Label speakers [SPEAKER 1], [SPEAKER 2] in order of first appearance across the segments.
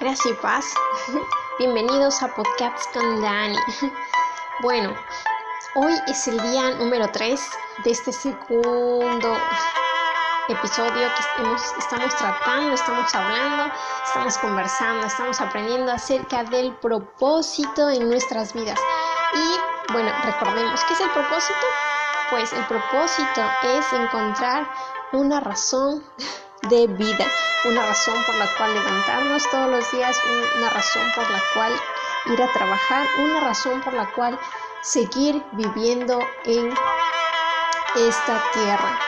[SPEAKER 1] Gracias y paz. Bienvenidos a Podcasts con Dani. Bueno, hoy es el día número 3 de este segundo episodio que estamos tratando, estamos hablando, estamos conversando, estamos aprendiendo acerca del propósito en nuestras vidas. Y bueno, recordemos, ¿qué es el propósito? Pues el propósito es encontrar una razón de vida, una razón por la cual levantarnos todos los días, una razón por la cual ir a trabajar, una razón por la cual seguir viviendo en esta tierra.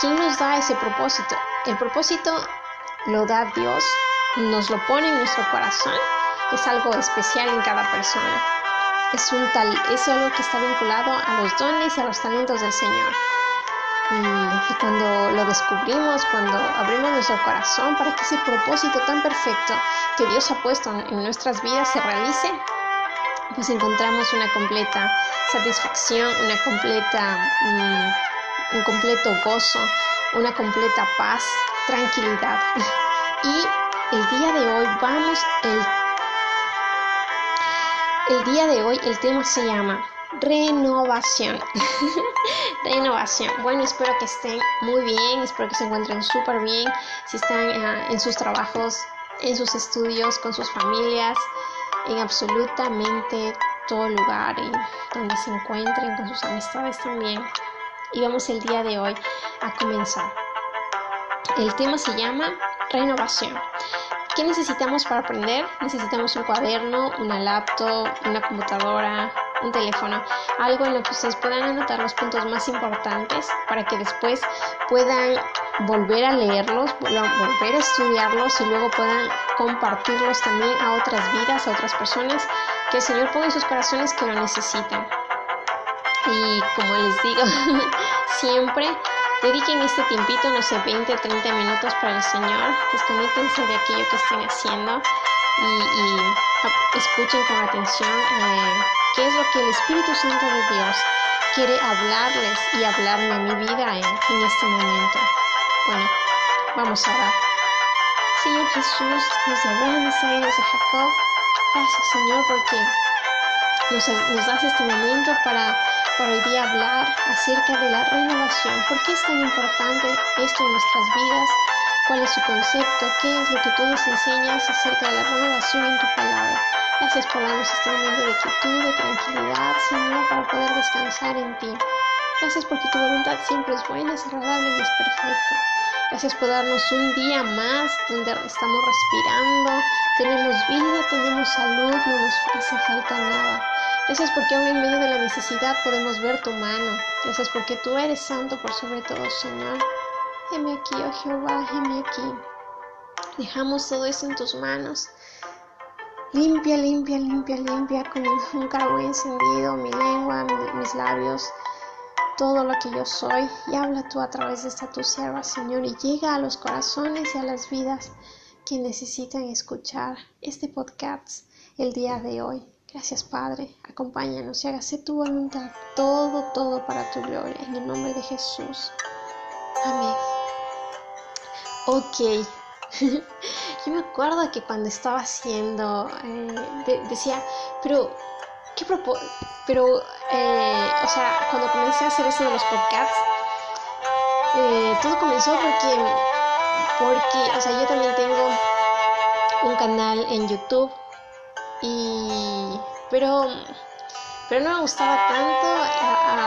[SPEAKER 1] ¿Quién nos da ese propósito? El propósito lo da Dios, nos lo pone en nuestro corazón, es algo especial en cada persona. Es, un tal, es algo que está vinculado a los dones y a los talentos del Señor. Y, cuando lo descubrimos, cuando abrimos nuestro corazón para que ese propósito tan perfecto que Dios ha puesto en nuestras vidas se realice, pues encontramos una completa satisfacción, una completa, mm, un completo gozo, una completa paz, tranquilidad. Y el día de hoy vamos, el, el día de hoy el tema se llama renovación. renovación. Bueno, espero que estén muy bien, espero que se encuentren súper bien, si están eh, en sus trabajos, en sus estudios, con sus familias, en absolutamente todo lugar en donde se encuentren, con sus amistades también. Y vamos el día de hoy a comenzar. El tema se llama renovación. ¿Qué necesitamos para aprender? Necesitamos un cuaderno, una laptop, una computadora, un teléfono, algo en lo que ustedes puedan anotar los puntos más importantes para que después puedan volver a leerlos, volver a estudiarlos y luego puedan compartirlos también a otras vidas, a otras personas que el Señor ponga en sus corazones que lo necesitan. Y como les digo, siempre dediquen este tiempito, no sé, 20 o 30 minutos para el Señor, desconectense de aquello que estén haciendo y, escuchen con atención. Eh, qué es lo que el Espíritu Santo de Dios quiere hablarles y hablarme a mi vida en, este momento. Bueno, vamos a orar. Señor Jesús, Abraham, Isaías de Jacob, gracias Señor porque nos, nos das este momento para, para hoy día hablar acerca de la renovación. ¿Por qué es tan importante esto en nuestras vidas? ¿Cuál es su concepto? ¿Qué es lo que tú nos enseñas acerca de la renovación en tu palabra? Gracias por darnos este momento de quietud, de tranquilidad, Señor, para poder descansar en ti. Gracias porque tu voluntad siempre es buena, es agradable y es perfecta. Gracias por darnos un día más donde estamos respirando, tenemos vida, tenemos salud, no nos hace falta nada. Gracias porque aún en medio de la necesidad podemos ver tu mano. Gracias porque tú eres santo por sobre todo, Señor. Heme aquí, oh Jehová, heme aquí. Dejamos todo eso en tus manos. Limpia, limpia, limpia, limpia con un carbón encendido mi lengua, mis labios, todo lo que yo soy. Y habla tú a través de esta tu sierva, Señor, y llega a los corazones y a las vidas que necesitan escuchar este podcast el día de hoy. Gracias, Padre. Acompáñanos y hágase tu voluntad. Todo, todo para tu gloria. En el nombre de Jesús. Amén. Ok. Yo me acuerdo que cuando estaba haciendo, eh, decía, pero, ¿qué propósito? Pero, eh, o sea, cuando comencé a hacer eso de los podcasts, eh, todo comenzó porque, porque, o sea, yo también tengo un canal en YouTube y, pero, pero no me gustaba tanto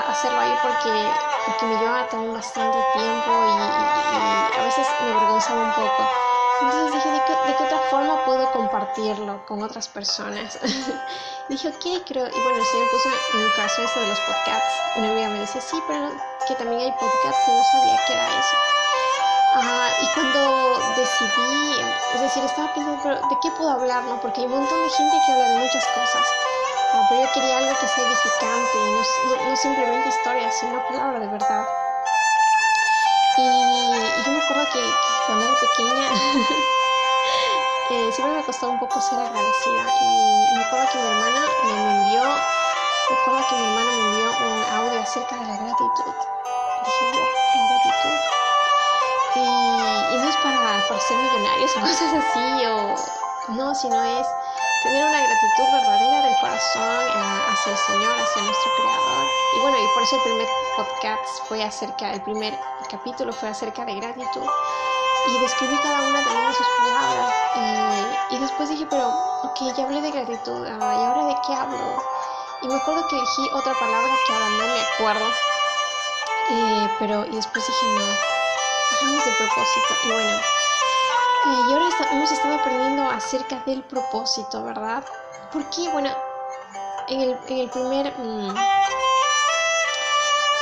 [SPEAKER 1] hacerlo ahí porque, porque me llevaba también bastante tiempo y, y a veces me avergonzaba un poco. Entonces dije, ¿de qué, otra forma puedo compartirlo con otras personas? dije, ok, creo. Y bueno, el Señor puso en mi corazón esto de los podcasts. Una amiga me dice, sí, pero que también hay podcasts y no sabía qué era eso. Ah, y cuando decidí, es decir, estaba pensando, pero ¿de qué puedo hablar? No? Porque hay un montón de gente que habla de muchas cosas. pero yo quería algo que sea edificante no, no simplemente historias, sino palabra de verdad. Y, yo me acuerdo que, cuando era pequeña eh, siempre me costaba un poco ser agradecida. Y, me acuerdo que mi hermana me envió, me acuerdo que mi hermana me envió un audio acerca de la gratitud. Dije, wow, la gratitud. Y, no es para, para ser millonarios o cosas así, o, no, sino es tener una gratitud verdadera del corazón eh, hacia el Señor, hacia nuestro Creador. Y bueno, y por eso el primer podcast fue acerca, el primer capítulo fue acerca de gratitud. Y describí cada una también de sus palabras. Eh, y después dije, pero, ok, ya hablé de gratitud, ah, ¿y ahora de qué hablo? Y me acuerdo que elegí otra palabra que ahora no me acuerdo. Eh, pero, y después dije, no, hablamos del propósito. Y bueno, y ahora hemos estado aprendiendo acerca del propósito, ¿verdad? Porque, bueno, en el, en el primer, mm,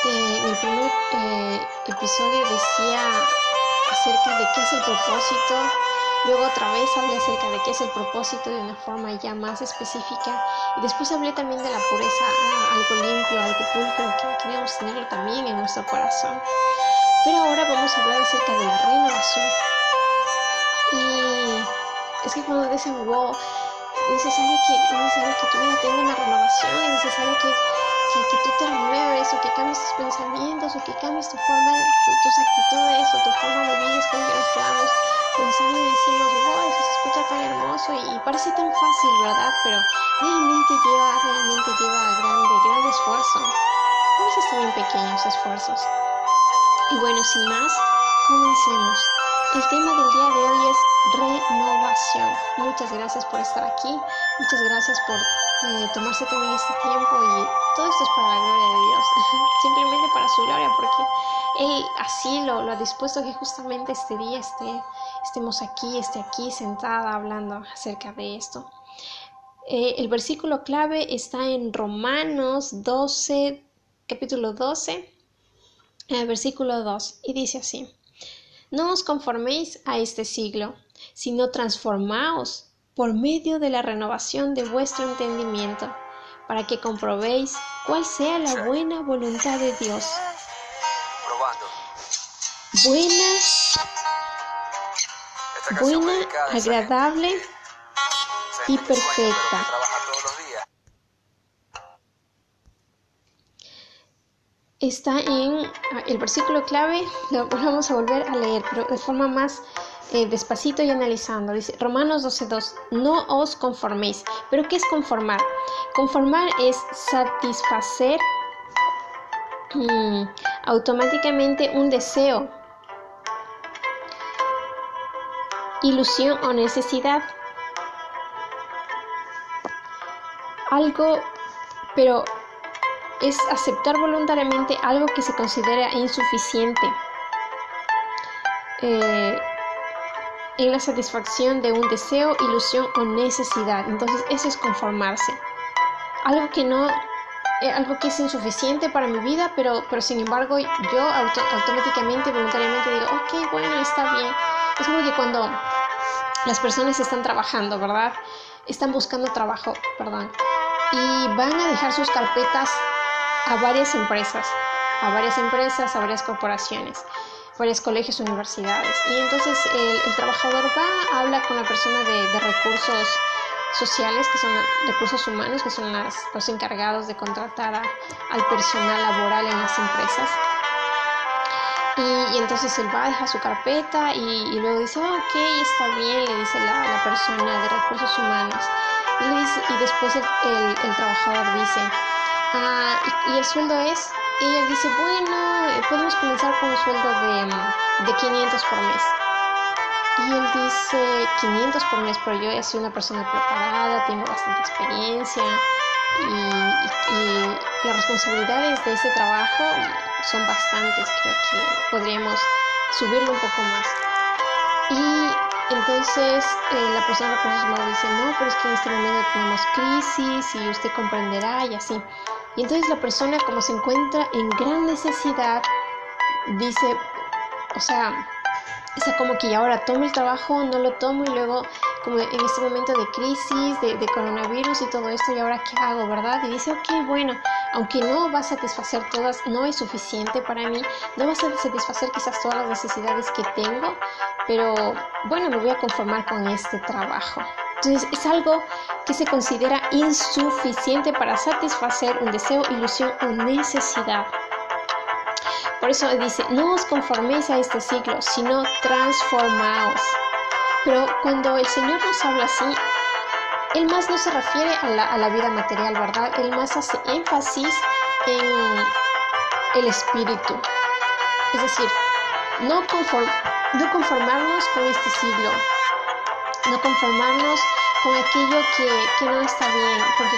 [SPEAKER 1] eh, el primer eh, episodio decía acerca de qué es el propósito. Luego otra vez hablé acerca de qué es el propósito de una forma ya más específica. Y después hablé también de la pureza, ah, algo limpio, algo pulcro, que queremos tenerlo también en nuestro corazón. Pero ahora vamos a hablar acerca de la renovación. Y es que cuando dicen, wow, es necesario que, es necesario que tu vida tenga una renovación, es necesario que, que, tú te renueves o que cambies tus pensamientos o que cambies tu forma, tus actitudes o tu forma de vivir, como que nos quedamos pensando y decimos, wow, eso se escucha tan hermoso y, y, parece tan fácil, ¿verdad? Pero realmente lleva, realmente lleva grande, gran esfuerzo. A veces también pequeños esfuerzos. Y bueno, sin más, comencemos. El tema del día de hoy es renovación. Muchas gracias por estar aquí. Muchas gracias por eh, tomarse también este tiempo y todo esto es para la gloria de Dios. Simplemente para su gloria porque Él así lo, lo ha dispuesto que justamente este día estemos aquí, esté aquí sentada hablando acerca de esto. Eh, el versículo clave está en Romanos 12, capítulo 12, eh, versículo 2 y dice así. No os conforméis a este siglo, sino transformaos por medio de la renovación de vuestro entendimiento, para que comprobéis cuál sea la buena voluntad de Dios. Buena, buena, agradable y perfecta. Está en ah, el versículo clave, lo vamos a volver a leer, pero de forma más eh, despacito y analizando. Dice Romanos 12.2, no os conforméis. ¿Pero qué es conformar? Conformar es satisfacer mm, automáticamente un deseo, ilusión o necesidad. Algo, pero es aceptar voluntariamente algo que se considera insuficiente eh, en la satisfacción de un deseo, ilusión o necesidad. Entonces eso es conformarse. Algo que no, eh, algo que es insuficiente para mi vida, pero, pero sin embargo yo automáticamente, voluntariamente digo, ok, bueno, está bien. Es como que cuando las personas están trabajando, ¿verdad? Están buscando trabajo, perdón. Y van a dejar sus carpetas a varias empresas, a varias empresas, a varias corporaciones, varios colegios, universidades. Y entonces el, trabajador va, habla con la persona de, recursos sociales, que son recursos humanos, que son los encargados de contratar al personal laboral en las empresas. Y, entonces él va, deja su carpeta y, luego dice, ok, está bien, le dice la, persona de recursos humanos. Y, y después el trabajador dice, Ah, y, el sueldo es, y ella dice, bueno, eh, podemos comenzar con un sueldo de, de 500 por mes. Y él dice 500 por mes, pero yo soy una persona preparada, tengo bastante experiencia y, y, las responsabilidades de ese trabajo son bastantes, creo que podríamos subirlo un poco más. Y entonces eh, la persona de recursos humanos dice, no, pero es que en este momento tenemos crisis y usted comprenderá y así. Y entonces la persona como se encuentra en gran necesidad, dice, o sea, es como que ya ahora tomo el trabajo, no lo tomo y luego como en este momento de crisis, de, coronavirus y todo esto, y ahora qué hago, ¿verdad? Y dice, ok, bueno, aunque no va a satisfacer todas, no es suficiente para mí, no va a satisfacer quizás todas las necesidades que tengo, pero bueno, me voy a conformar con este trabajo. Entonces es algo que se considera insuficiente para satisfacer un deseo, ilusión o necesidad. Por eso dice, no os conforméis a este siglo, sino transformaos. Pero cuando el Señor nos habla así, Él más no se refiere a la, vida material, ¿verdad? Él más hace énfasis en el espíritu. Es decir, no, no conformarnos con este siglo, no conformarnos con aquello que, que no está bien, porque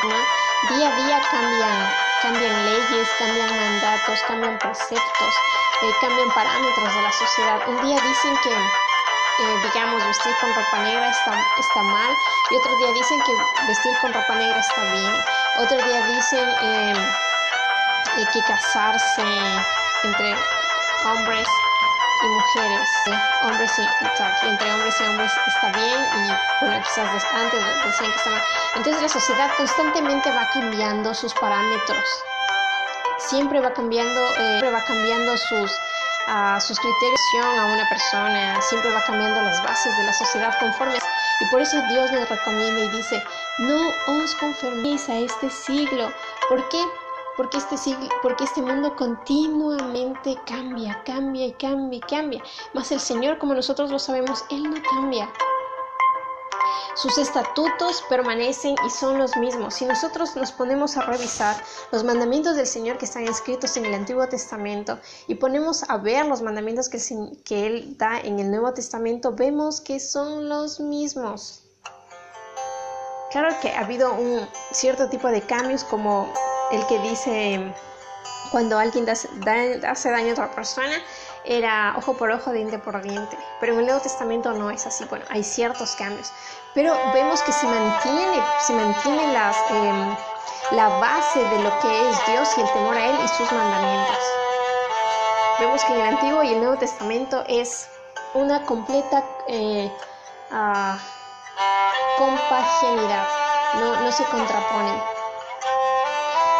[SPEAKER 1] día a día cambian, cambian leyes, cambian mandatos, cambian preceptos, eh, cambian parámetros de la sociedad. Un día dicen que, eh, digamos, vestir con ropa negra está, está mal y otro día dicen que vestir con ropa negra está bien. Otro día dicen eh, que casarse entre hombres y mujeres, hombres y, entre hombres y hombres está bien y bueno, quizás antes decían que está mal. Entonces la sociedad constantemente va cambiando sus parámetros, siempre va cambiando, eh, siempre va cambiando sus, uh, sus criterios a una persona, siempre va cambiando las bases de la sociedad conforme y por eso Dios nos recomienda y dice, no os conforméis a este siglo. ¿Por qué? Porque este, porque este mundo continuamente cambia, cambia y cambia y cambia. Mas el Señor, como nosotros lo sabemos, Él no cambia. Sus estatutos permanecen y son los mismos. Si nosotros nos ponemos a revisar los mandamientos del Señor que están escritos en el Antiguo Testamento y ponemos a ver los mandamientos que, que Él da en el Nuevo Testamento, vemos que son los mismos. Claro que ha habido un cierto tipo de cambios como el que dice cuando alguien hace daño a otra persona era ojo por ojo, diente por diente. Pero en el Nuevo Testamento no es así. Bueno, hay ciertos cambios. Pero vemos que se mantiene, se mantiene em, la base de lo que es Dios y el temor a Él y sus mandamientos. Vemos que en el Antiguo y el Nuevo Testamento es una completa eh, uh, compaginidad. No, no se contraponen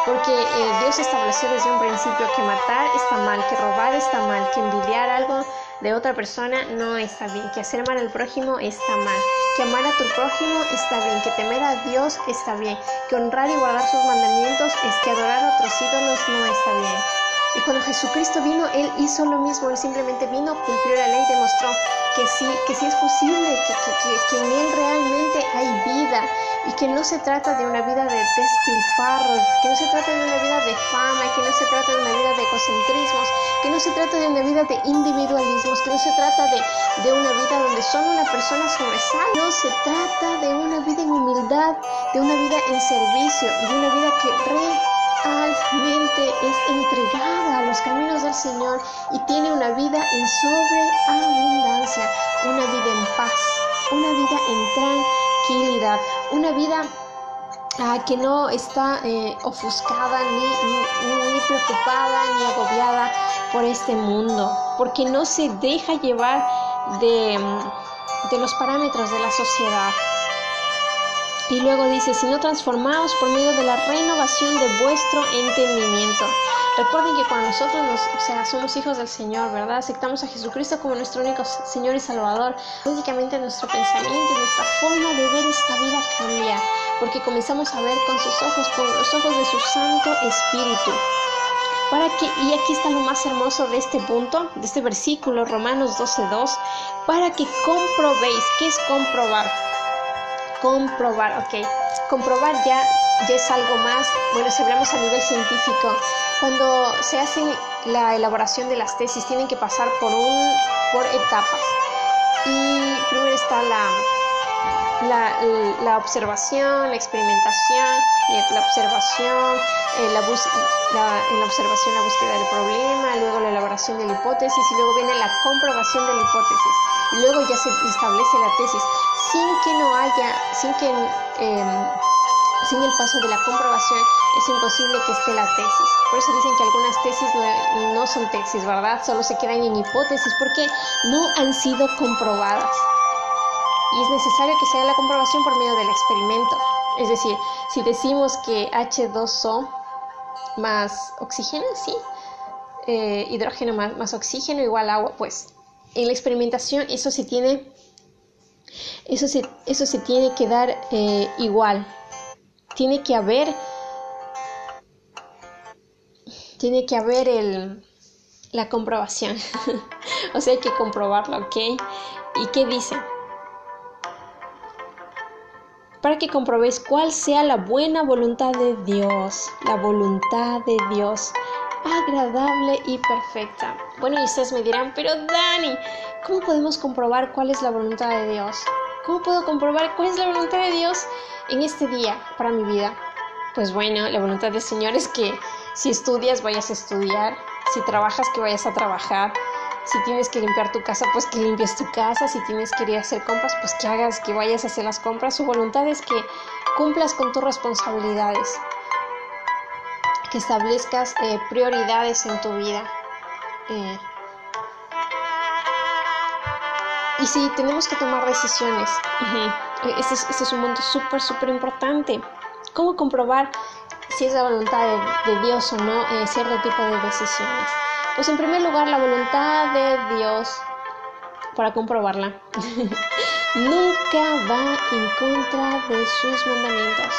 [SPEAKER 1] porque eh, Dios estableció desde un principio que matar está mal, que robar está mal, que envidiar algo de otra persona no está bien, que hacer mal al prójimo está mal, que amar a tu prójimo está bien, que temer a Dios está bien, que honrar y guardar sus mandamientos es que adorar a otros ídolos no está bien. Y cuando Jesucristo vino, Él hizo lo mismo, Él simplemente vino, cumplió la ley, demostró que sí, que sí es posible, que, en Él realmente hay vida, y que no se trata de una vida de despilfarros, que no se trata de una vida de fama, que no se trata de una vida de egocentrismos, que no se trata de una vida de individualismos, que no se trata de, de una vida donde solo una persona sobresale, no se trata de una vida en humildad, de una vida en servicio, de una vida que es entregada a los caminos del Señor y tiene una vida en sobreabundancia, una vida en paz, una vida en tranquilidad una vida ah, que no está eh, ofuscada ni, ni, preocupada ni agobiada por este mundo, porque no se deja llevar de, de los parámetros de la sociedad. Y luego dice, sino transformados por medio de la renovación de vuestro entendimiento. Recuerden que cuando nosotros nos, o sea, somos hijos del Señor, ¿verdad? Aceptamos a Jesucristo como nuestro único Señor y Salvador. Básicamente nuestro pensamiento y nuestra forma de ver esta vida cambia, porque comenzamos a ver con sus ojos, con los ojos de su Santo Espíritu. Para que, y aquí está lo más hermoso de este punto, de este versículo, Romanos 12.2, para que comprobéis, ¿qué es comprobar? Comprobar, ok. Comprobar ya, ya es algo más, bueno, si hablamos a nivel científico, cuando se hace la elaboración de las tesis tienen que pasar por un por etapas y primero está la la, observación, la experimentación, la observación, eh, la, en la observación la búsqueda del problema, luego la elaboración de la hipótesis y luego viene la comprobación de la hipótesis y luego ya se establece la tesis sin que no haya, sin que em, sin el paso de la comprobación es imposible que esté la tesis. Por eso dicen que algunas tesis no, son tesis, ¿verdad? Solo se quedan en hipótesis porque no han sido comprobadas. Y es necesario que se haga la comprobación por medio del experimento. Es decir, si decimos que H2O más oxígeno, sí, eh, hidrógeno más, oxígeno igual agua, pues en la experimentación eso se tiene, eso se, eso se tiene que dar eh, igual, tiene que haber tiene que haber el, la comprobación. O sea hay que comprobarlo ok. Y qué dice para que comprobéis cuál sea la buena voluntad de Dios, la voluntad de Dios, agradable y perfecta. Bueno, y ustedes me dirán, pero Dani, ¿cómo podemos comprobar cuál es la voluntad de Dios? ¿Cómo puedo comprobar cuál es la voluntad de Dios en este día para mi vida? Pues bueno, la voluntad del Señor es que si estudias, vayas a estudiar, si trabajas, que vayas a trabajar, si tienes que limpiar tu casa, pues que limpies tu casa. Si tienes que ir a hacer compras, pues que hagas, que vayas a hacer las compras. Su voluntad es que cumplas con tus responsabilidades. Que establezcas eh, prioridades en tu vida. Eh, y si tenemos que tomar decisiones, este, es, este, es, un punto súper, súper importante. ¿Cómo comprobar si es la voluntad de, Dios o no eh, cierto tipo de decisiones? Pues en primer lugar, la voluntad de Dios, para comprobarla, nunca va en contra de sus mandamientos.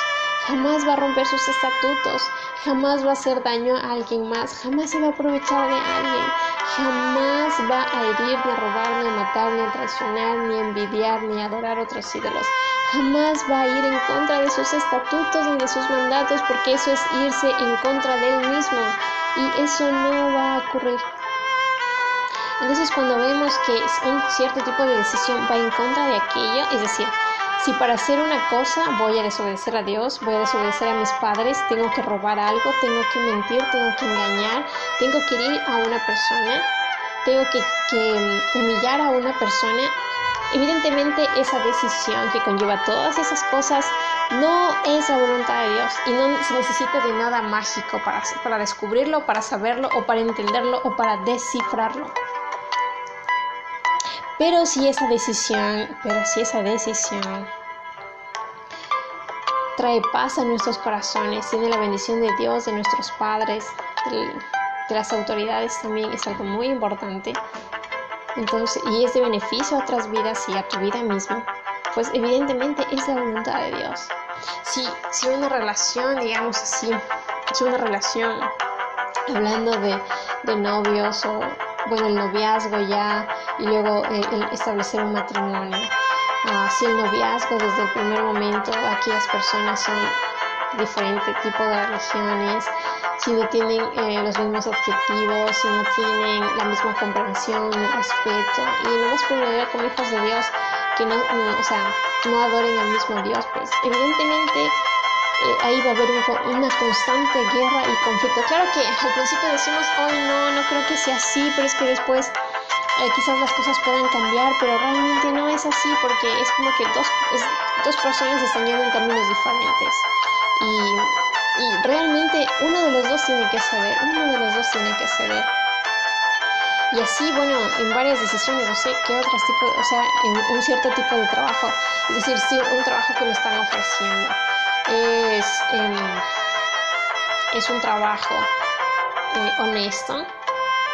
[SPEAKER 1] Jamás va a romper sus estatutos, jamás va a hacer daño a alguien más, jamás se va a aprovechar de alguien, jamás va a herir, ni a robar, ni a matar, ni a traicionar, ni a envidiar, ni a adorar otros ídolos. Jamás va a ir en contra de sus estatutos ni de sus mandatos, porque eso es irse en contra de él mismo y eso no va a ocurrir. Entonces cuando vemos que un cierto tipo de decisión va en contra de aquello, es decir, si para hacer una cosa voy a desobedecer a Dios, voy a desobedecer a mis padres, tengo que robar algo, tengo que mentir, tengo que engañar, tengo que ir a una persona, tengo que, humillar a una persona, evidentemente esa decisión que conlleva todas esas cosas no es la voluntad de Dios y no se necesita de nada mágico para, para descubrirlo, para saberlo o para entenderlo o para descifrarlo. Pero si esa decisión, pero si esa decisión trae paz a nuestros corazones, tiene la bendición de Dios, de nuestros padres, de, las autoridades también es algo muy importante. Entonces, y es de beneficio a otras vidas y a tu vida misma pues evidentemente es la voluntad de Dios. Si, si una relación, digamos así, si una relación, hablando de, de novios o, bueno, el noviazgo ya y luego el, establecer un matrimonio, uh, si el noviazgo desde el primer momento, aquí las personas son diferentes tipos de religiones, si no tienen eh, los mismos objetivos, si no tienen la misma comprensión, el respeto, y no más primero como hijos de Dios, que no, o sea, no adoren al mismo Dios, pues evidentemente eh, ahí va a haber una constante guerra y conflicto. Claro que al principio decimos, oh no, no creo que sea así, pero es que después eh, quizás las cosas puedan cambiar, pero realmente no es así porque es como que dos, dos personas están yendo en caminos diferentes. Y, y realmente uno de los dos tiene que ceder, uno de los dos tiene que ceder. Y así, bueno, en varias decisiones, no sé qué otros tipos, o sea, en un cierto tipo de trabajo, es decir, si un trabajo que me están ofreciendo es, em, es un trabajo eh, honesto,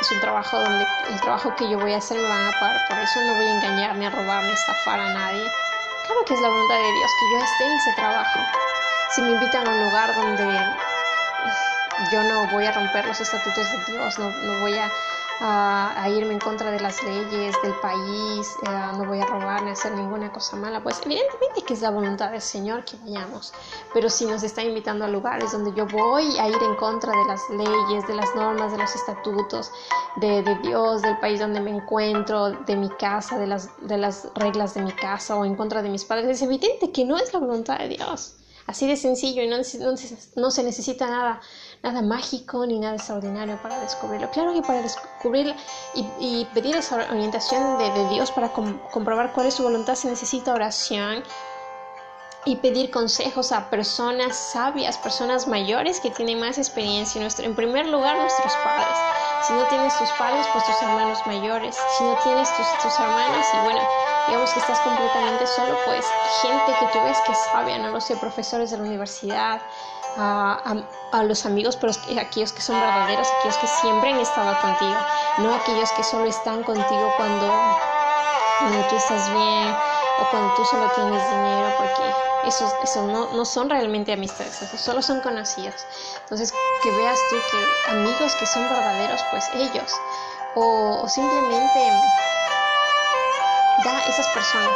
[SPEAKER 1] es un trabajo donde el trabajo que yo voy a hacer me van a pagar, por eso no voy a engañar, ni a robar, a estafar a nadie. Claro que es la voluntad de Dios que yo esté en ese trabajo. Si me invitan a un lugar donde yo no voy a romper los estatutos de Dios, no, no voy a a, irme en contra de las leyes del país, eh, no voy a robar ni a hacer ninguna cosa mala, pues evidentemente que es la voluntad del Señor que vayamos, pero si nos está invitando a lugares donde yo voy a ir en contra de las leyes, de las normas, de los estatutos, de, de Dios, del país donde me encuentro, de mi casa, de las, de las reglas de mi casa o en contra de mis padres, es evidente que no es la voluntad de Dios. Así de sencillo y no, no, no se necesita nada nada mágico ni nada extraordinario para descubrirlo. Claro que para descubrir y, pedir esa orientación de, Dios para comprobar cuál es su voluntad se necesita oración y pedir consejos a personas sabias, personas mayores que tienen más experiencia. En primer lugar, nuestros padres. Si no tienes tus padres, pues tus hermanos mayores. Si no tienes tus, tus hermanos y bueno, digamos que estás completamente solo, pues gente que tú ves que sabia, no lo sé, profesores de la universidad, a, a, los amigos, pero aquellos que son verdaderos, aquellos que siempre han estado contigo, no aquellos que solo están contigo cuando, cuando tú estás bien o cuando tú solo tienes dinero, porque esos, eso no, no son realmente amistades, esos solo son conocidos. Entonces, que veas tú que amigos que son verdaderos, pues ellos, o, o simplemente esas personas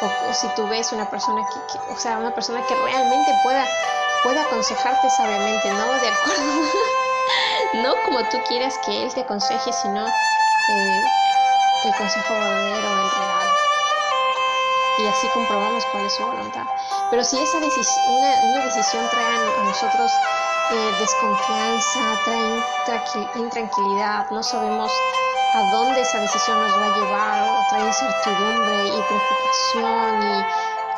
[SPEAKER 1] o, si tú ves una persona que, o sea, una persona que realmente pueda, pueda aconsejarte sabiamente, no de acuerdo, no como tú quieras que él te aconseje, sino eh, el consejo verdadero, el real. Y así comprobamos cuál es su voluntad. Pero si esa decisión, una, decisión trae a nosotros eh, desconfianza, trae intranquilidad, no sabemos a dónde esa decisión nos va a llevar, trae incertidumbre y preocupación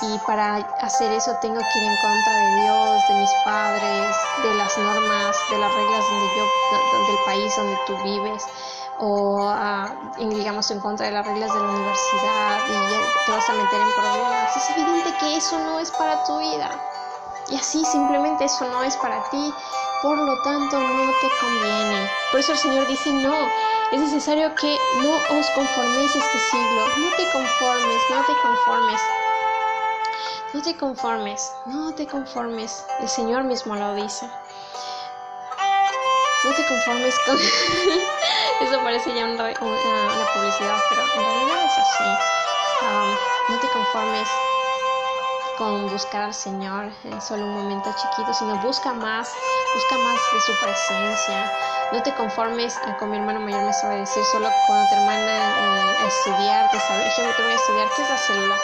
[SPEAKER 1] y, y para hacer eso tengo que ir en contra de Dios, de mis padres, de las normas, de las reglas donde yo, del país donde tú vives o uh, digamos en contra de las reglas de la universidad y te vas a meter en problemas. Es evidente que eso no es para tu vida. Y así simplemente eso no es para ti. Por lo tanto, no te conviene. Por eso el Señor dice, no, es necesario que no os conforméis este siglo. No te conformes, no te conformes. No te conformes, no te conformes. El Señor mismo lo dice. No te conformes con... Eso parece ya una, publicidad, pero en realidad es así. Um, no te conformes con buscar al Señor en solo un momento chiquito, sino busca más, busca más de su presencia. No te conformes, con mi hermano mayor me sabe decir, solo cuando termina eh, a estudiar, de saber, te voy a estudiar qué es la célula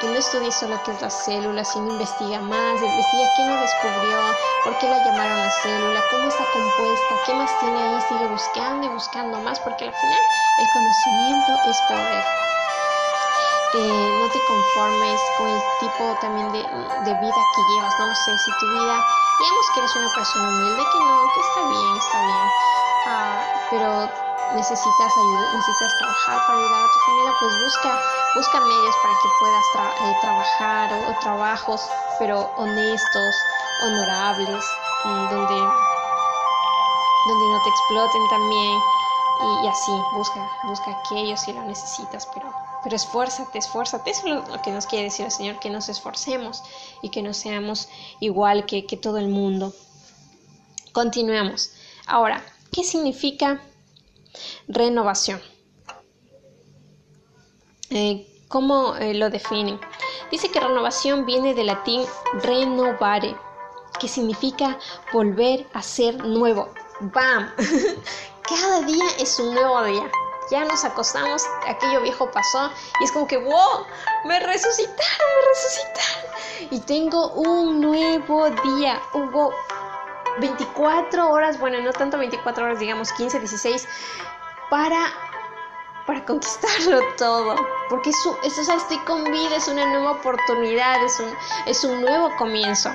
[SPEAKER 1] que no estudie solo qué es la célula, sino investiga más, investiga quién lo descubrió, por qué la llamaron la célula, cómo está compuesta, qué más tiene ahí, sigue buscando y buscando más, porque al final el conocimiento es poder. Eh, no te conformes con el tipo también de, de, vida que llevas, no sé si tu vida, digamos que eres una persona humilde, que no, que está bien, está bien, uh, pero necesitas ayuda, necesitas trabajar para ayudar a tu familia, pues busca, busca medios para que puedas eh, trabajar o, trabajos, pero honestos, honorables, donde, donde no te exploten también y, así, busca, busca aquello si lo necesitas, pero, pero esfuérzate, esfuérzate, eso es lo, que nos quiere decir el Señor, que nos esforcemos y que no seamos igual que, que todo el mundo. Continuemos. Ahora, ¿qué significa Renovación. Eh, ¿Cómo eh, lo definen? Dice que renovación viene del latín renovare, que significa volver a ser nuevo. ¡Bam! Cada día es un nuevo día. Ya nos acostamos, aquello viejo pasó y es como que, wow, me resucitaron, me resucitaron. Y tengo un nuevo día. Hubo 24 horas, bueno, no tanto 24 horas, digamos 15, 16 para, para conquistarlo todo. Porque eso, eso, estoy con vida, es una nueva oportunidad, es un, es un nuevo comienzo.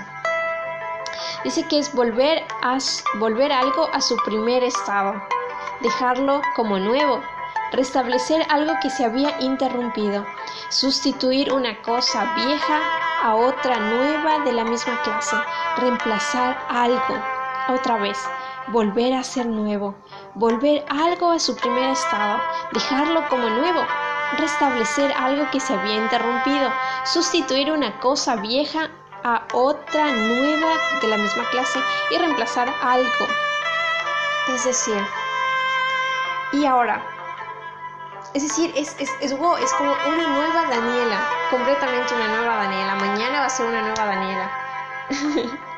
[SPEAKER 1] Dice que es volver, a, volver algo a su primer estado, dejarlo como nuevo, restablecer algo que se había interrumpido, sustituir una cosa vieja a otra nueva de la misma clase, reemplazar algo otra vez, volver a ser nuevo, volver algo a su primer estado, dejarlo como nuevo, restablecer algo que se había interrumpido, sustituir una cosa vieja a otra nueva de la misma clase y reemplazar algo. Es decir, y ahora, es decir, es, es, es, como una nueva Daniela, completamente una nueva Daniela. Mañana va a ser una nueva Daniela.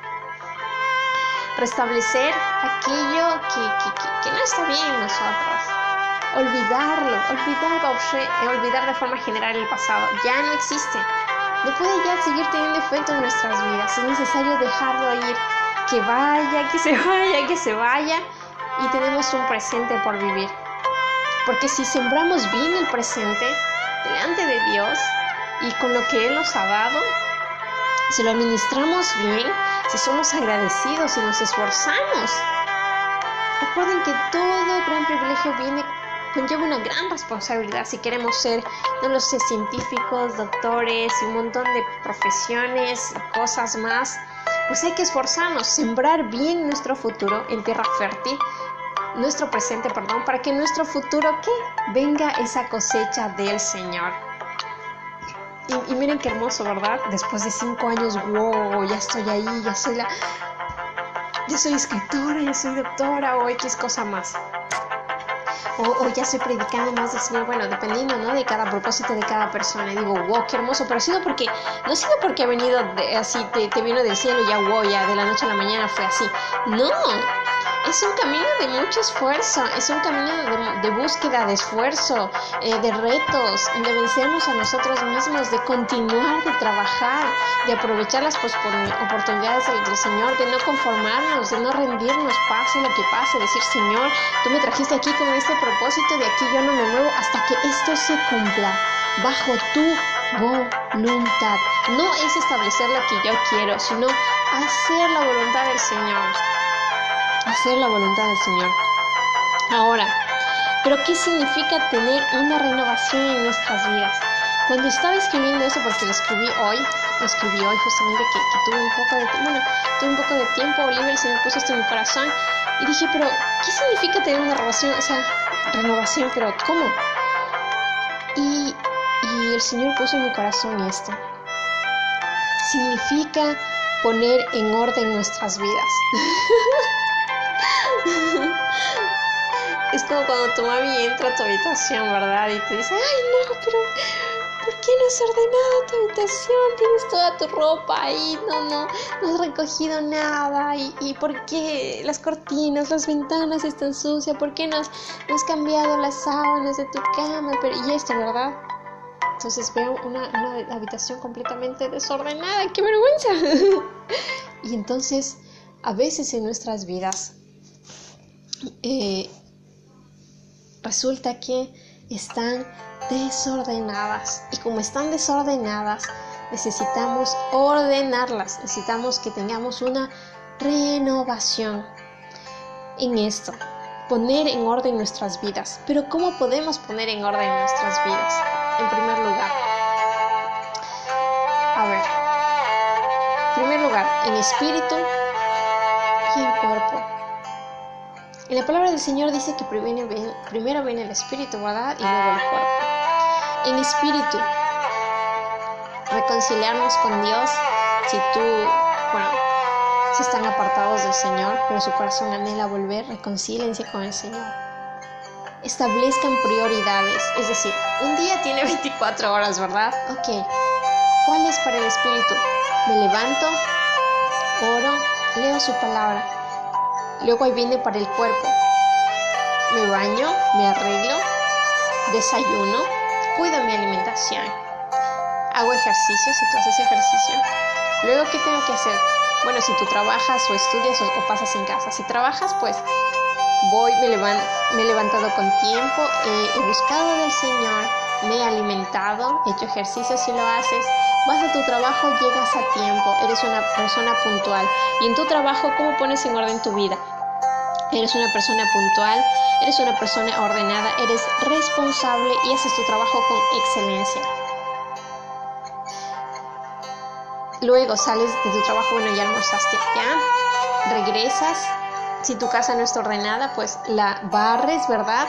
[SPEAKER 1] restablecer aquello que, no está bien en nosotros. Olvidarlo, olvidar, olvidar de forma general el pasado. Ya no existe. No puede ya seguir teniendo efecto en nuestras vidas. Es necesario dejarlo ir. Que vaya, que se vaya, que se vaya. Y tenemos un presente por vivir. Porque si sembramos bien el presente delante de Dios y con lo que Él nos ha dado, si lo administramos bien, si somos agradecidos y nos esforzamos. Recuerden que todo gran privilegio viene conlleva una gran responsabilidad si queremos ser, no lo sé, científicos, doctores y un montón de profesiones y cosas más. Pues hay que esforzarnos, sembrar bien nuestro futuro en tierra fértil, nuestro presente, perdón, para que nuestro futuro que venga esa cosecha del Señor. Y, miren qué hermoso, ¿verdad? Después de cinco años, wow, ya estoy ahí, ya soy la... Ya soy escritora, ya soy doctora o X cosa más. o, ya estoy predicando más del Señor, bueno, dependiendo, ¿no? De cada propósito de cada persona. Y digo, wow, qué hermoso, pero ha sido porque, no ha sido porque ha venido así, te, te vino del cielo y ya, wow, ya de la noche a la mañana fue así. No, es un camino de mucho esfuerzo, es un camino de, búsqueda, de esfuerzo, eh, de retos, de vencernos a nosotros mismos, de continuar, de trabajar, de aprovechar las oportunidades del, Señor, de no conformarnos, de no rendirnos, pase lo que pase, decir, Señor, tú me trajiste aquí con este propósito, de aquí yo no me muevo hasta que esto se cumpla bajo tu voluntad. No es establecer lo que yo quiero, sino hacer la voluntad del Señor hacer la voluntad del Señor. Ahora, pero ¿qué significa tener una renovación en nuestras vidas? Cuando estaba escribiendo eso, porque lo escribí hoy, lo escribí hoy justamente que, tuve un poco de bueno, tuve un poco de tiempo libre, el Señor puso esto en mi corazón y dije, pero ¿qué significa tener una renovación? O sea, renovación, pero ¿cómo? Y, y el Señor puso en mi corazón esto. Significa poner en orden nuestras vidas. es como cuando tu mami entra a tu habitación, ¿verdad? Y te dice, ay, no, pero ¿por qué no has ordenado tu habitación? Tienes toda tu ropa ahí, no, no, no has recogido nada. ¿Y, por qué las cortinas, las ventanas están sucias? ¿Por qué no has, no has cambiado las sábanas de tu cama? Pero, y esto, ¿verdad? Entonces veo una, una habitación completamente desordenada, qué vergüenza. y entonces, a veces en nuestras vidas, eh, resulta que están desordenadas y como están desordenadas necesitamos ordenarlas, necesitamos que tengamos una renovación en esto, poner en orden nuestras vidas. Pero ¿cómo podemos poner en orden nuestras vidas? En primer lugar, a ver, en primer lugar, en espíritu y en cuerpo. En la palabra del Señor dice que primero viene el espíritu, ¿verdad? Y luego el cuerpo. En espíritu, reconciliarnos con Dios. Si tú, bueno, si están apartados del Señor, pero su corazón anhela volver, reconcílense con el Señor. Establezcan prioridades, es decir, un día tiene 24 horas, ¿verdad? Ok, ¿cuál es para el espíritu? Me levanto, oro, leo su palabra, Luego ahí viene para el cuerpo. Me baño, me arreglo, desayuno, cuido mi alimentación. Hago ejercicio si tú haces ejercicio. Luego, ¿qué tengo que hacer? Bueno, si tú trabajas o estudias o, pasas en casa. Si trabajas, pues voy, me, he levantado con tiempo, he buscado del Señor, me he alimentado, he hecho ejercicio si lo haces, Vas a tu trabajo, llegas a tiempo, eres una persona puntual. Y en tu trabajo, ¿cómo pones en orden tu vida? Eres una persona puntual, eres una persona ordenada, eres responsable y haces tu trabajo con excelencia. Luego sales de tu trabajo, bueno, ya almorzaste ya, regresas. Si tu casa no está ordenada, pues la barres, ¿verdad?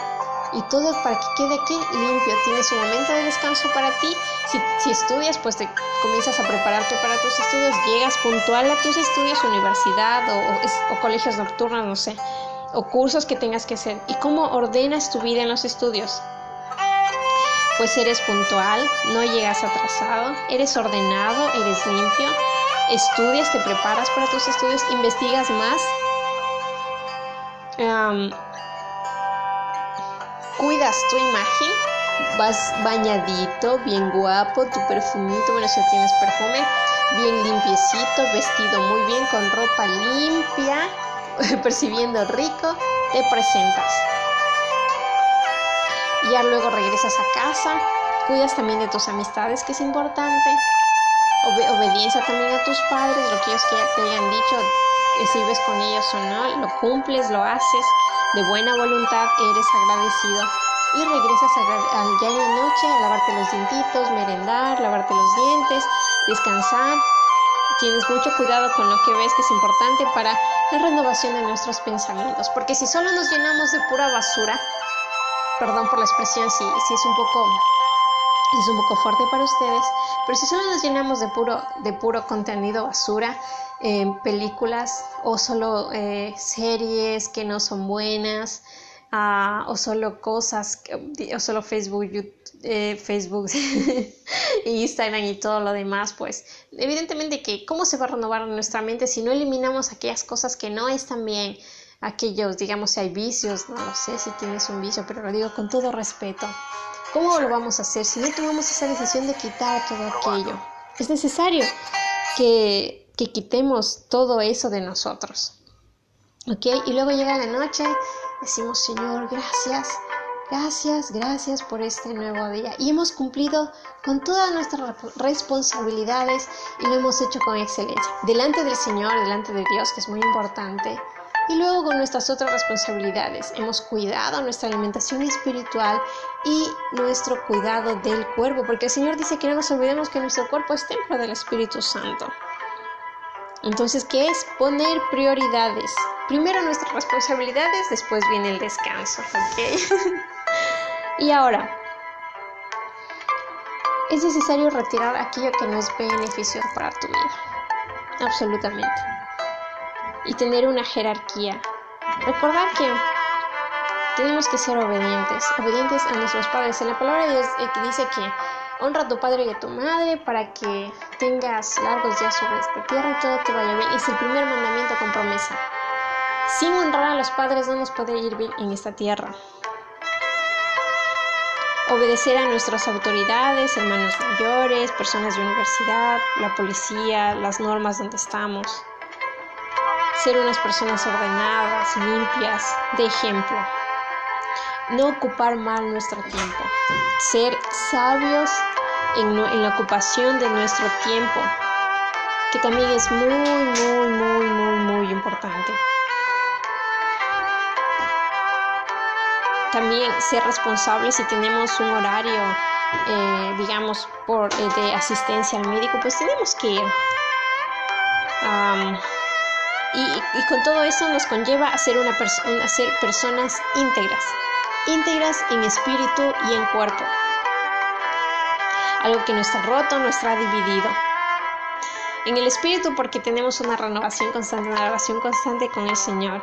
[SPEAKER 1] Y todo para que quede aquí limpio. Tienes un momento de descanso para ti. Si, si, estudias, pues te comienzas a prepararte para tus estudios, llegas puntual a tus estudios, universidad o, o colegios nocturnos, no sé, o cursos que tengas que hacer. ¿Y cómo ordenas tu vida en los estudios? Pues eres puntual, no llegas atrasado, eres ordenado, eres limpio, estudias, te preparas para tus estudios, investigas más cuidas tu imagen, vas bañadito, bien guapo, tu perfumito, bueno, si tienes perfume, bien limpiecito, vestido muy bien, con ropa limpia, percibiendo rico, te presentas. Ya luego regresas a casa, cuidas también de tus amistades, que es importante. obediencia también a tus padres, lo que ellos te hayan dicho, si vives con ellos o no, lo cumples, lo haces de buena voluntad eres agradecido y regresas a, ya en la noche a lavarte los dientitos, merendar, lavarte los dientes, descansar. Tienes mucho cuidado con lo que ves que es importante para la renovación de nuestros pensamientos, porque si solo nos llenamos de pura basura, perdón por la expresión, si, si es un poco es un poco fuerte para ustedes, pero si solo nos llenamos de puro, de puro contenido basura, películas o solo eh, series que no son buenas, ah, o solo cosas, o solo Facebook, eh, Facebook, Instagram y todo lo demás, pues evidentemente que cómo se va a renovar nuestra mente si no eliminamos aquellas cosas que no están bien, aquellos, digamos, si hay vicios, no lo sé si tienes un vicio, pero lo digo con todo respeto. ¿Cómo lo vamos a hacer si no tomamos esa decisión de quitar todo aquello? Es necesario que, que quitemos todo eso de nosotros. ¿Ok? Y luego llega la noche, decimos, Señor, gracias, gracias, gracias por este nuevo día. Y hemos cumplido con todas nuestras responsabilidades y lo hemos hecho con excelencia. Delante del Señor, delante de Dios, que es muy importante. Y luego con nuestras otras responsabilidades. Hemos cuidado nuestra alimentación espiritual y nuestro cuidado del cuerpo, porque el Señor dice que no nos olvidemos que nuestro cuerpo es templo del Espíritu Santo. Entonces, ¿qué es? Poner prioridades. Primero nuestras responsabilidades, después viene el descanso. y ahora, es necesario retirar aquello que no es beneficioso para tu vida. Absolutamente. Y tener una jerarquía. Recordar que tenemos que ser obedientes, obedientes a nuestros padres. En la palabra de Dios eh, dice que honra a tu padre y a tu madre para que tengas largos días sobre esta tierra y todo te vaya bien. Es el primer mandamiento con promesa. Sin honrar a los padres no nos puede ir bien en esta tierra. Obedecer a nuestras autoridades, hermanos mayores, personas de universidad, la policía, las normas donde estamos. Ser unas personas ordenadas, limpias, de ejemplo no ocupar mal nuestro tiempo, ser sabios en, la ocupación de nuestro tiempo, que también es muy, muy, muy, muy, muy importante. También ser responsables si tenemos un horario, eh, digamos, por, eh, de asistencia al médico, pues tenemos que ir. Y, con todo eso nos conlleva a ser, una a ser personas íntegras, íntegras en espíritu y en cuerpo. Algo que no está roto, no está dividido. En el espíritu porque tenemos una renovación constante, una relación constante con el Señor.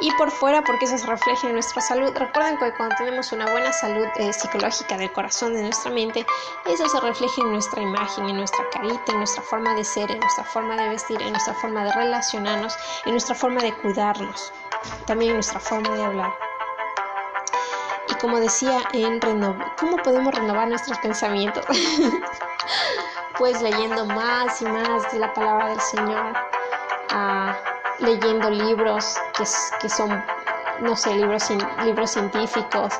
[SPEAKER 1] Y por fuera porque eso se refleja en nuestra salud. Recuerden que cuando tenemos una buena salud eh, psicológica del corazón, de nuestra mente, eso se refleja en nuestra imagen, en nuestra carita, en nuestra forma de ser, en nuestra forma de vestir, en nuestra forma de relacionarnos, en nuestra forma de cuidarnos, también en nuestra forma de hablar como decía en renovar, ¿cómo podemos renovar nuestros pensamientos? pues leyendo más y más de la palabra del Señor, ah, leyendo libros que, son, no sé, libros, libros científicos,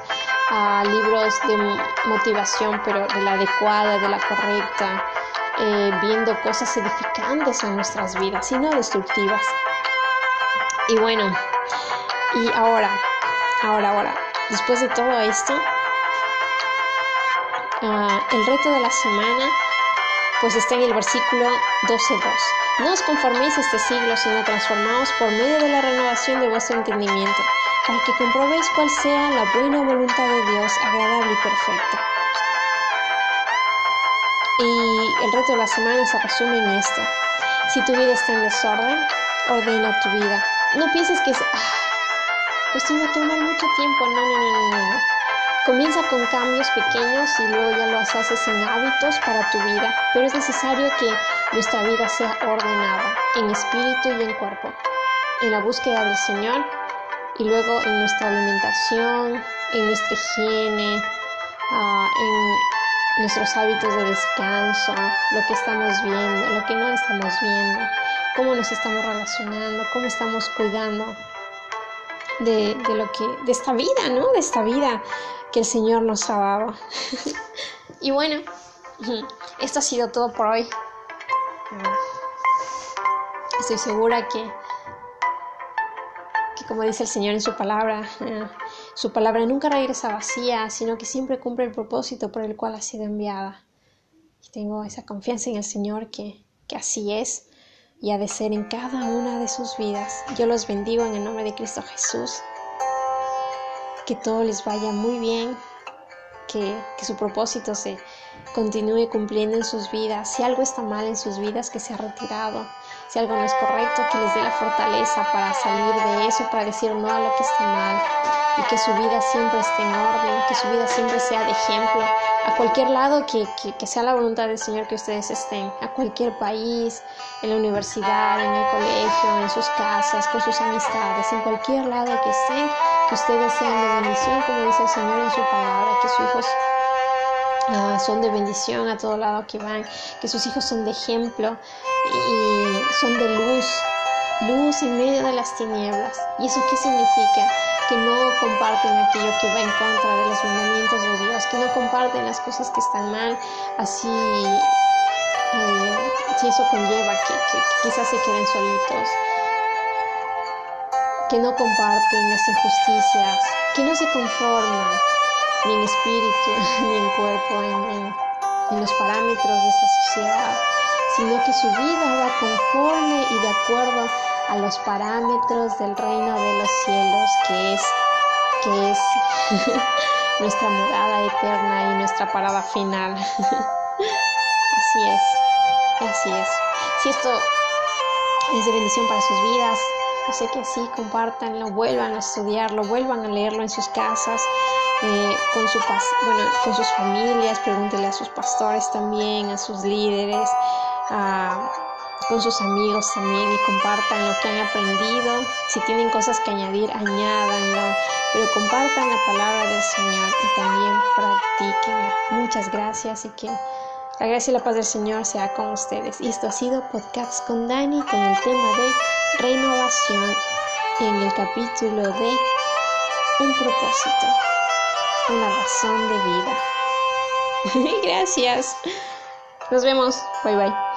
[SPEAKER 1] uh, libros de motivación, pero de la adecuada, de la correcta, eh, viendo cosas edificantes en nuestras vidas y no destructivas. Y bueno, y ahora, ahora, ahora, Después de todo esto, ah, el reto de la semana pues está en el versículo 12.2. No os conforméis este siglo, sino transformaos por medio de la renovación de vuestro entendimiento, para que comprobéis cuál sea la buena voluntad de Dios, agradable y perfecta. Y el reto de la semana se resume en esto. Si tu vida está en desorden, ordena tu vida. No pienses que es... Ah, pues te va a tomar mucho tiempo. No, no, no, no, no. Comienza con cambios pequeños y luego ya lo haces en hábitos para tu vida. Pero es necesario que nuestra vida sea ordenada en espíritu y en cuerpo. En la búsqueda del Señor y luego en nuestra alimentación, en nuestra higiene, ah, en nuestros hábitos de descanso, lo que estamos viendo, lo que no estamos viendo, cómo nos estamos relacionando, cómo estamos cuidando de, lo que, de esta vida, ¿no? De esta vida que el Señor nos ha dado. y bueno, esto ha sido todo por hoy. Estoy segura que, que como dice el Señor en su palabra, su palabra nunca regresa vacía, sino que siempre cumple el propósito por el cual ha sido enviada. Tengo esa confianza en el Señor que, que así es y ha de ser en cada una de sus vidas. Yo los bendigo en el nombre de Cristo Jesús. Que todo les vaya muy bien, que, su propósito se continúe cumpliendo en sus vidas. Si algo está mal en sus vidas, que se ha retirado. Si algo no es correcto, que les dé la fortaleza para salir de eso, para decir no a lo que está mal y que su vida siempre esté en orden, que su vida siempre sea de ejemplo a cualquier lado que, que, sea la voluntad del Señor que ustedes estén, a cualquier país, en la universidad, en el colegio, en sus casas, con sus amistades, en cualquier lado que estén, que ustedes sean de bendición, como dice el Señor en su palabra, que sus hijos ah, son de bendición a todo lado que van, que sus hijos son de ejemplo y son de luz, luz en medio de las tinieblas. ¿Y eso qué significa? Que no comparten aquello que va en contra de los mandamientos de Dios, que no comparten las cosas que están mal, así eh, si eso conlleva que, que quizás se queden solitos, que no comparten las injusticias, que no se conforman ni en espíritu ni en cuerpo, en, en los parámetros de esta sociedad, sino que su vida va conforme y de acuerdo a los parámetros del reino de los cielos, que es, que es nuestra morada eterna y nuestra parada final. así es, así es. Si esto es de bendición para sus vidas, yo sé que sí, compártanlo, vuelvan a estudiarlo, vuelvan a leerlo en sus casas, eh, con, sus familias, pregúntenle a sus pastores también, a sus líderes, con sus amigos también y compartan lo que han aprendido. Si tienen cosas que añadir, añádanlo, pero compartan la palabra del Señor y también practiquenla. Muchas gracias y que la gracia y la paz del Señor sea con ustedes. Y esto ha sido Podcast con Dani con el tema de renovación en el capítulo de un propósito, una razón de vida. Gracias. Nos vemos. Bye bye.